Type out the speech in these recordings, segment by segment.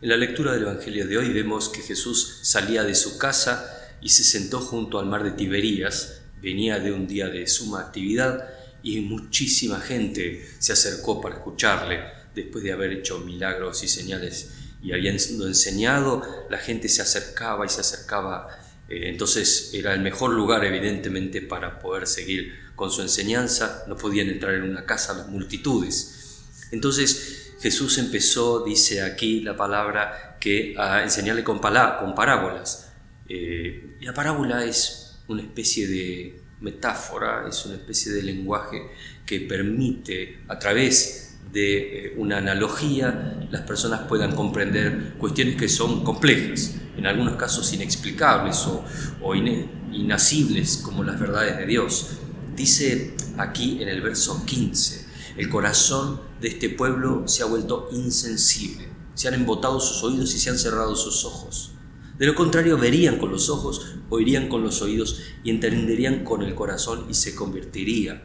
En la lectura del Evangelio de hoy vemos que Jesús salía de su casa y se sentó junto al mar de Tiberías, venía de un día de suma actividad y muchísima gente se acercó para escucharle después de haber hecho milagros y señales y habiendo enseñado, la gente se acercaba y se acercaba. Eh, entonces era el mejor lugar, evidentemente, para poder seguir con su enseñanza. No podían entrar en una casa las multitudes. Entonces Jesús empezó, dice aquí la palabra, que a enseñarle con, con parábolas. Eh, la parábola es una especie de metáfora, es una especie de lenguaje que permite a través de eh, una analogía las personas puedan comprender cuestiones que son complejas, en algunos casos inexplicables o, o inasibles como las verdades de Dios. Dice aquí en el verso 15, el corazón de este pueblo se ha vuelto insensible, se han embotado sus oídos y se han cerrado sus ojos. De lo contrario, verían con los ojos, oirían con los oídos y entenderían con el corazón y se convertiría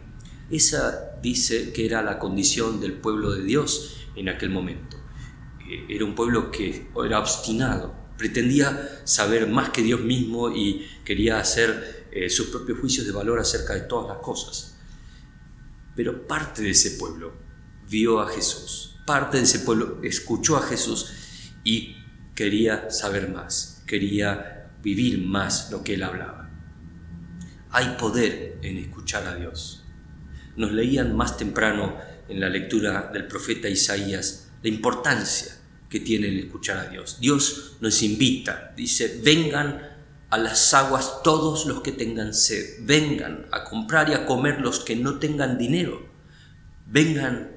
esa dice que era la condición del pueblo de Dios en aquel momento. Eh, era un pueblo que era obstinado, pretendía saber más que Dios mismo y quería hacer eh, sus propios juicios de valor acerca de todas las cosas. Pero parte de ese pueblo vio a Jesús, parte de ese pueblo escuchó a Jesús y quería saber más, quería vivir más lo que él hablaba. Hay poder en escuchar a Dios nos leían más temprano en la lectura del profeta Isaías la importancia que tiene el escuchar a Dios. Dios nos invita, dice, vengan a las aguas todos los que tengan sed, vengan a comprar y a comer los que no tengan dinero, vengan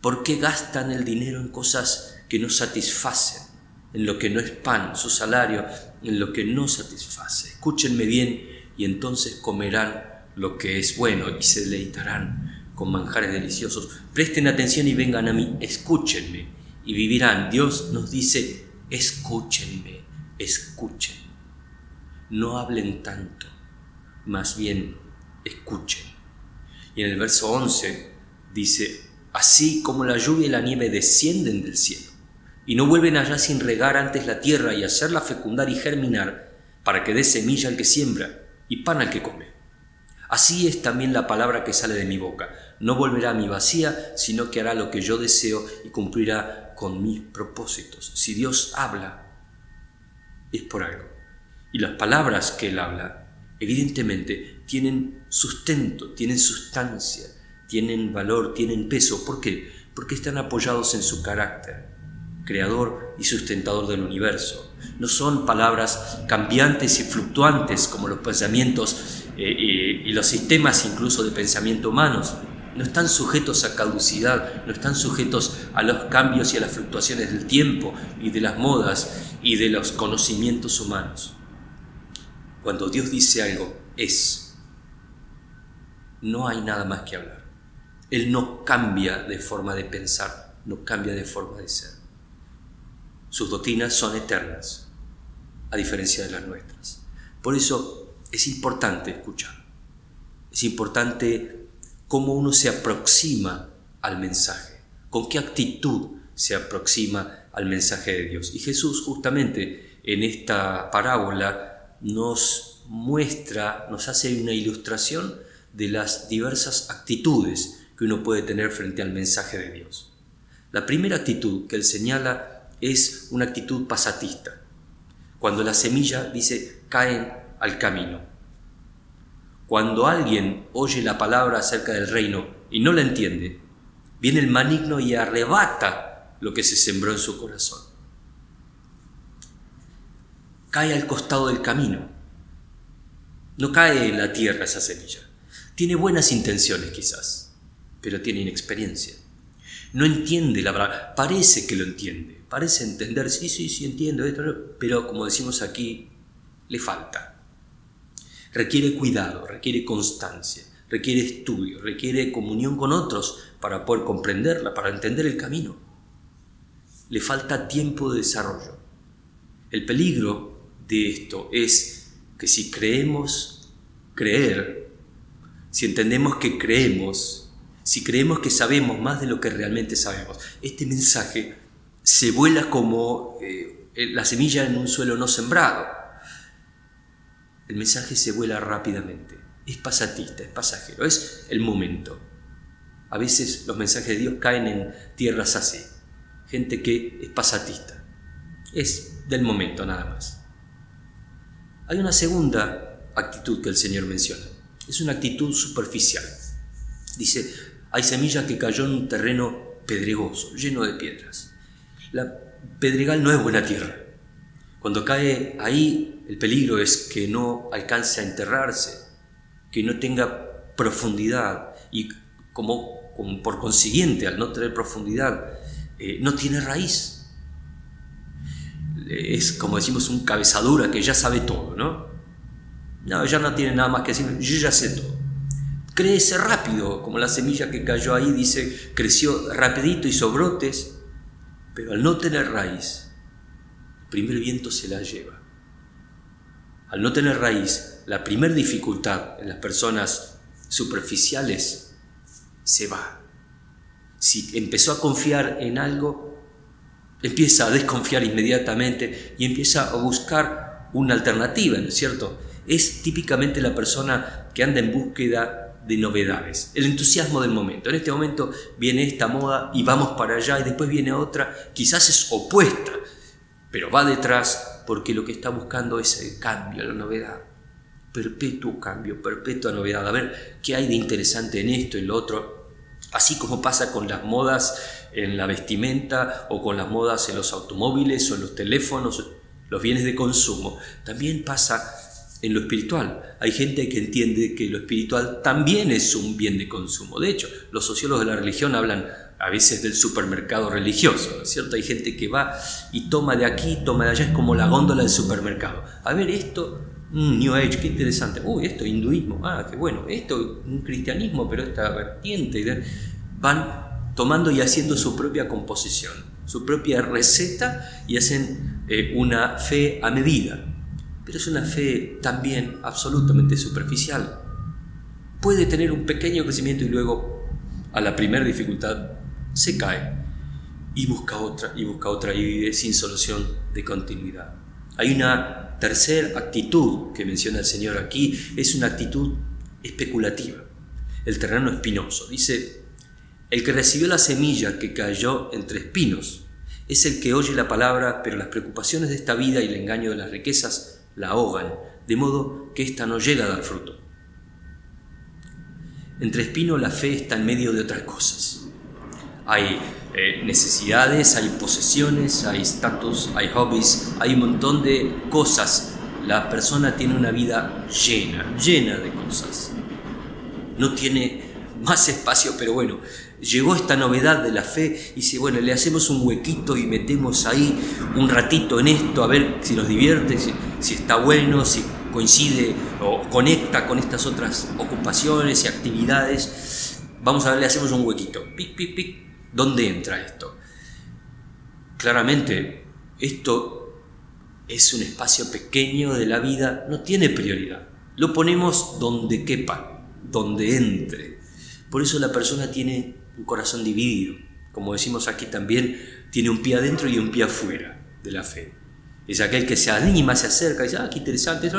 porque gastan el dinero en cosas que no satisfacen, en lo que no es pan, su salario, en lo que no satisface. Escúchenme bien y entonces comerán lo que es bueno y se deleitarán con manjares deliciosos. Presten atención y vengan a mí, escúchenme y vivirán. Dios nos dice, escúchenme, escuchen. No hablen tanto, más bien escuchen. Y en el verso 11 dice, así como la lluvia y la nieve descienden del cielo y no vuelven allá sin regar antes la tierra y hacerla fecundar y germinar para que dé semilla al que siembra y pan al que come. Así es también la palabra que sale de mi boca. No volverá a mi vacía, sino que hará lo que yo deseo y cumplirá con mis propósitos. Si Dios habla, es por algo. Y las palabras que Él habla, evidentemente, tienen sustento, tienen sustancia, tienen valor, tienen peso. ¿Por qué? Porque están apoyados en su carácter, creador y sustentador del universo. No son palabras cambiantes y fluctuantes como los pensamientos eh, y, los sistemas incluso de pensamiento humanos no están sujetos a caducidad, no están sujetos a los cambios y a las fluctuaciones del tiempo y de las modas y de los conocimientos humanos. Cuando Dios dice algo, es. No hay nada más que hablar. Él no cambia de forma de pensar, no cambia de forma de ser. Sus doctrinas son eternas, a diferencia de las nuestras. Por eso es importante escuchar. Es importante cómo uno se aproxima al mensaje, con qué actitud se aproxima al mensaje de Dios. Y Jesús justamente en esta parábola nos muestra, nos hace una ilustración de las diversas actitudes que uno puede tener frente al mensaje de Dios. La primera actitud que él señala es una actitud pasatista. Cuando la semilla dice caen al camino. Cuando alguien oye la palabra acerca del reino y no la entiende, viene el maligno y arrebata lo que se sembró en su corazón. Cae al costado del camino. No cae en la tierra esa semilla. Tiene buenas intenciones quizás, pero tiene inexperiencia. No entiende la verdad. Parece que lo entiende. Parece entender, sí, sí, sí entiendo esto, pero como decimos aquí, le falta requiere cuidado, requiere constancia, requiere estudio, requiere comunión con otros para poder comprenderla, para entender el camino. Le falta tiempo de desarrollo. El peligro de esto es que si creemos creer, si entendemos que creemos, si creemos que sabemos más de lo que realmente sabemos, este mensaje se vuela como eh, la semilla en un suelo no sembrado. El mensaje se vuela rápidamente, es pasatista, es pasajero, es el momento. A veces los mensajes de Dios caen en tierras así, gente que es pasatista, es del momento nada más. Hay una segunda actitud que el Señor menciona, es una actitud superficial. Dice, hay semilla que cayó en un terreno pedregoso, lleno de piedras. La pedregal no es buena tierra. Cuando cae ahí, el peligro es que no alcance a enterrarse, que no tenga profundidad y como, por consiguiente, al no tener profundidad, eh, no tiene raíz. Es como decimos un cabezadura que ya sabe todo, ¿no? No, ya no tiene nada más que decir, yo ya sé todo crece rápido, como la semilla que cayó ahí, dice, creció rapidito, hizo brotes, pero al no tener raíz, el primer viento se la lleva. Al no tener raíz, la primera dificultad en las personas superficiales se va. Si empezó a confiar en algo, empieza a desconfiar inmediatamente y empieza a buscar una alternativa, ¿no es cierto? Es típicamente la persona que anda en búsqueda de novedades, el entusiasmo del momento. En este momento viene esta moda y vamos para allá y después viene otra, quizás es opuesta, pero va detrás porque lo que está buscando es el cambio, la novedad. Perpetuo cambio, perpetua novedad. A ver qué hay de interesante en esto, en lo otro. Así como pasa con las modas en la vestimenta o con las modas en los automóviles o en los teléfonos, los bienes de consumo. También pasa en lo espiritual. Hay gente que entiende que lo espiritual también es un bien de consumo. De hecho, los sociólogos de la religión hablan a veces del supermercado religioso, ¿no es cierto? Hay gente que va y toma de aquí, toma de allá, es como la góndola del supermercado. A ver, esto, New Age, qué interesante. Uy, esto, hinduismo, ah, qué bueno. Esto, un cristianismo, pero esta vertiente. Van tomando y haciendo su propia composición, su propia receta y hacen eh, una fe a medida pero es una fe también absolutamente superficial. Puede tener un pequeño crecimiento y luego, a la primera dificultad, se cae y busca otra y busca otra y vive sin solución de continuidad. Hay una tercera actitud que menciona el Señor aquí, es una actitud especulativa, el terreno espinoso. Dice, el que recibió la semilla que cayó entre espinos es el que oye la palabra, pero las preocupaciones de esta vida y el engaño de las riquezas la ahogan, de modo que ésta no llega a dar fruto. Entre espino la fe está en medio de otras cosas. Hay eh, necesidades, hay posesiones, hay estatus, hay hobbies, hay un montón de cosas. La persona tiene una vida llena, llena de cosas. No tiene más espacio, pero bueno, llegó esta novedad de la fe y dice, bueno, le hacemos un huequito y metemos ahí un ratito en esto, a ver si nos divierte, si, está bueno, si coincide o conecta con estas otras ocupaciones y actividades. Vamos a ver, le hacemos un huequito. Pic, pic, pic. ¿Dónde entra esto? Claramente, esto es un espacio pequeño de la vida, no tiene prioridad. Lo ponemos donde quepa, donde entre. Por eso la persona tiene un corazón dividido. Como decimos aquí también, tiene un pie adentro y un pie afuera de la fe. Es aquel que se anima, se acerca y dice, ah, qué interesante,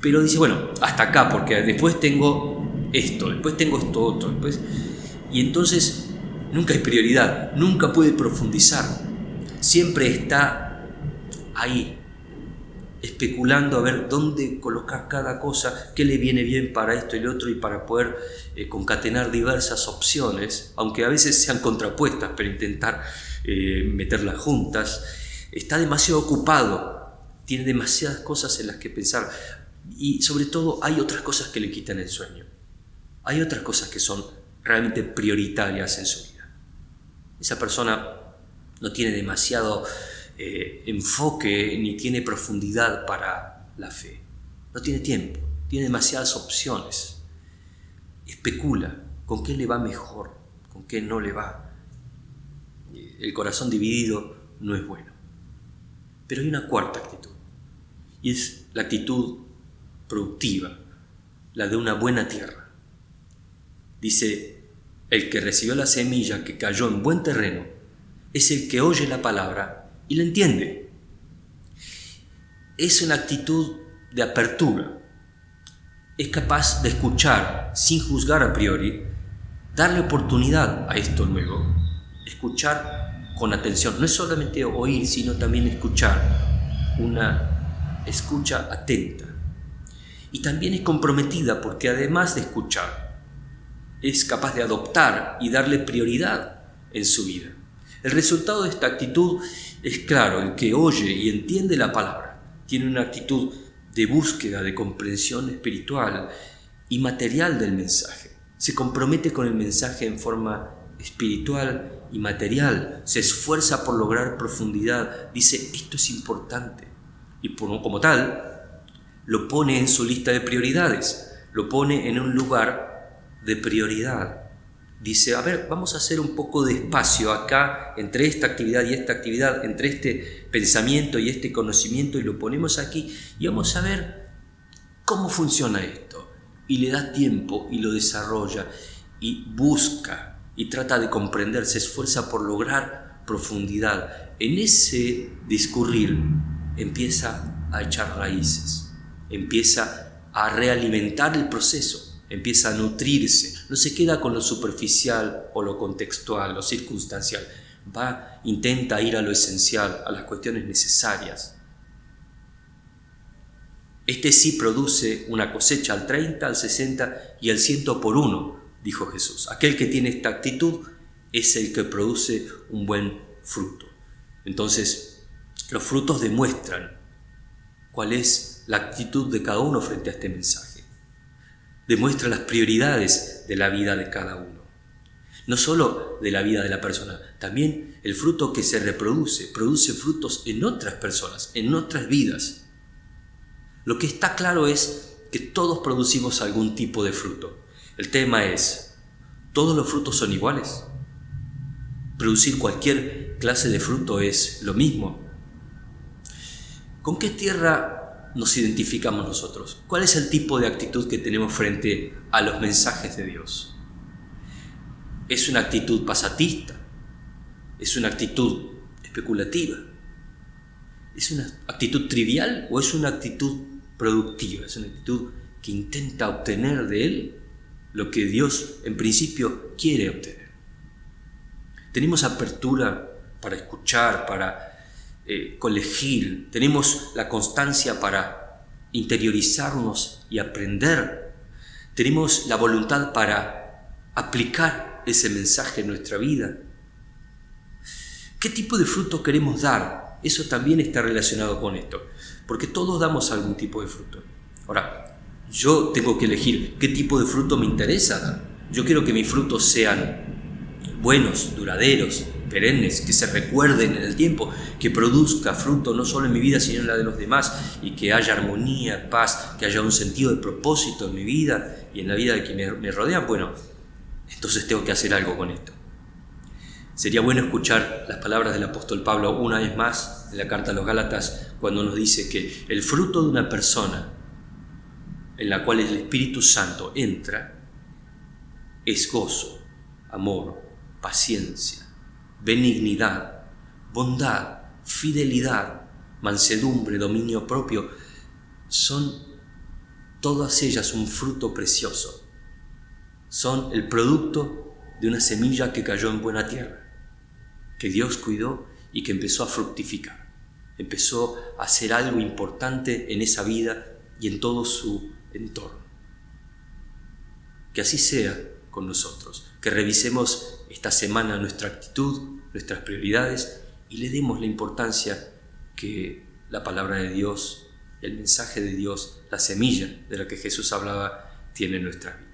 pero dice, bueno, hasta acá, porque después tengo esto, después tengo esto otro, después... Y entonces nunca hay prioridad, nunca puede profundizar, siempre está ahí, especulando a ver dónde colocar cada cosa, qué le viene bien para esto y lo otro y para poder eh, concatenar diversas opciones, aunque a veces sean contrapuestas, pero intentar eh, meterlas juntas. Está demasiado ocupado, tiene demasiadas cosas en las que pensar y sobre todo hay otras cosas que le quitan el sueño. Hay otras cosas que son realmente prioritarias en su vida. Esa persona no tiene demasiado eh, enfoque ni tiene profundidad para la fe. No tiene tiempo, tiene demasiadas opciones. Especula con qué le va mejor, con qué no le va. El corazón dividido no es bueno. Pero hay una cuarta actitud, y es la actitud productiva, la de una buena tierra. Dice, el que recibió la semilla que cayó en buen terreno, es el que oye la palabra y la entiende. Es una actitud de apertura. Es capaz de escuchar sin juzgar a priori, darle oportunidad a esto luego, escuchar con atención. No es solamente oír, sino también escuchar, una escucha atenta. Y también es comprometida porque además de escuchar, es capaz de adoptar y darle prioridad en su vida. El resultado de esta actitud es claro, el que oye y entiende la palabra. Tiene una actitud de búsqueda, de comprensión espiritual y material del mensaje. Se compromete con el mensaje en forma espiritual y material, se esfuerza por lograr profundidad, dice esto es importante y como tal lo pone en su lista de prioridades, lo pone en un lugar de prioridad dice, a ver, vamos a hacer un poco de espacio acá entre esta actividad y esta actividad, entre este pensamiento y este conocimiento y lo ponemos aquí y vamos a ver cómo funciona esto. Y le da tiempo y lo desarrolla y busca y trata de comprender, se esfuerza por lograr profundidad. En ese discurrir empieza a echar raíces, empieza a realimentar el proceso empieza a nutrirse, no se queda con lo superficial o lo contextual, lo circunstancial, va, intenta ir a lo esencial, a las cuestiones necesarias. Este sí produce una cosecha al 30, al 60 y al 100 por uno, dijo Jesús. Aquel que tiene esta actitud es el que produce un buen fruto. Entonces, los frutos demuestran cuál es la actitud de cada uno frente a este mensaje demuestra las prioridades de la vida de cada uno. No solo de la vida de la persona, también el fruto que se reproduce, produce frutos en otras personas, en otras vidas. Lo que está claro es que todos producimos algún tipo de fruto. El tema es, ¿todos los frutos son iguales? ¿Producir cualquier clase de fruto es lo mismo? ¿Con qué tierra nos identificamos nosotros? ¿Cuál es el tipo de actitud que tenemos frente a los mensajes de Dios? ¿Es una actitud pasatista? ¿Es una actitud especulativa? ¿Es una actitud trivial o es una actitud productiva? ¿Es una actitud que intenta obtener de Él lo que Dios en principio quiere obtener? ¿Tenemos apertura para escuchar, para eh, tenemos la constancia para interiorizarnos y aprender, tenemos la voluntad para aplicar ese mensaje en nuestra vida. ¿Qué tipo de fruto queremos dar? Eso también está relacionado con esto, porque todos damos algún tipo de fruto. Ahora, yo tengo que elegir qué tipo de fruto me interesa dar. Yo quiero que mis frutos sean buenos, duraderos, perennes, que se recuerden en el tiempo, que produzca fruto no solo en mi vida, sino en la de los demás, y que haya armonía, paz, que haya un sentido de propósito en mi vida y en la vida de quienes me rodean, bueno, entonces tengo que hacer algo con esto. Sería bueno escuchar las palabras del apóstol Pablo una vez más en la carta a los Gálatas, cuando nos dice que el fruto de una persona en la cual el Espíritu Santo entra es gozo, amor, paciencia, benignidad, bondad, fidelidad, mansedumbre, dominio propio, son todas ellas un fruto precioso. Son el producto de una semilla que cayó en buena tierra, que Dios cuidó y que empezó a fructificar. Empezó a hacer algo importante en esa vida y en todo su entorno. Que así sea con nosotros, que revisemos esta semana nuestra actitud, nuestras prioridades y le demos la importancia que la palabra de Dios, el mensaje de Dios, la semilla de la que Jesús hablaba, tiene en nuestra vida.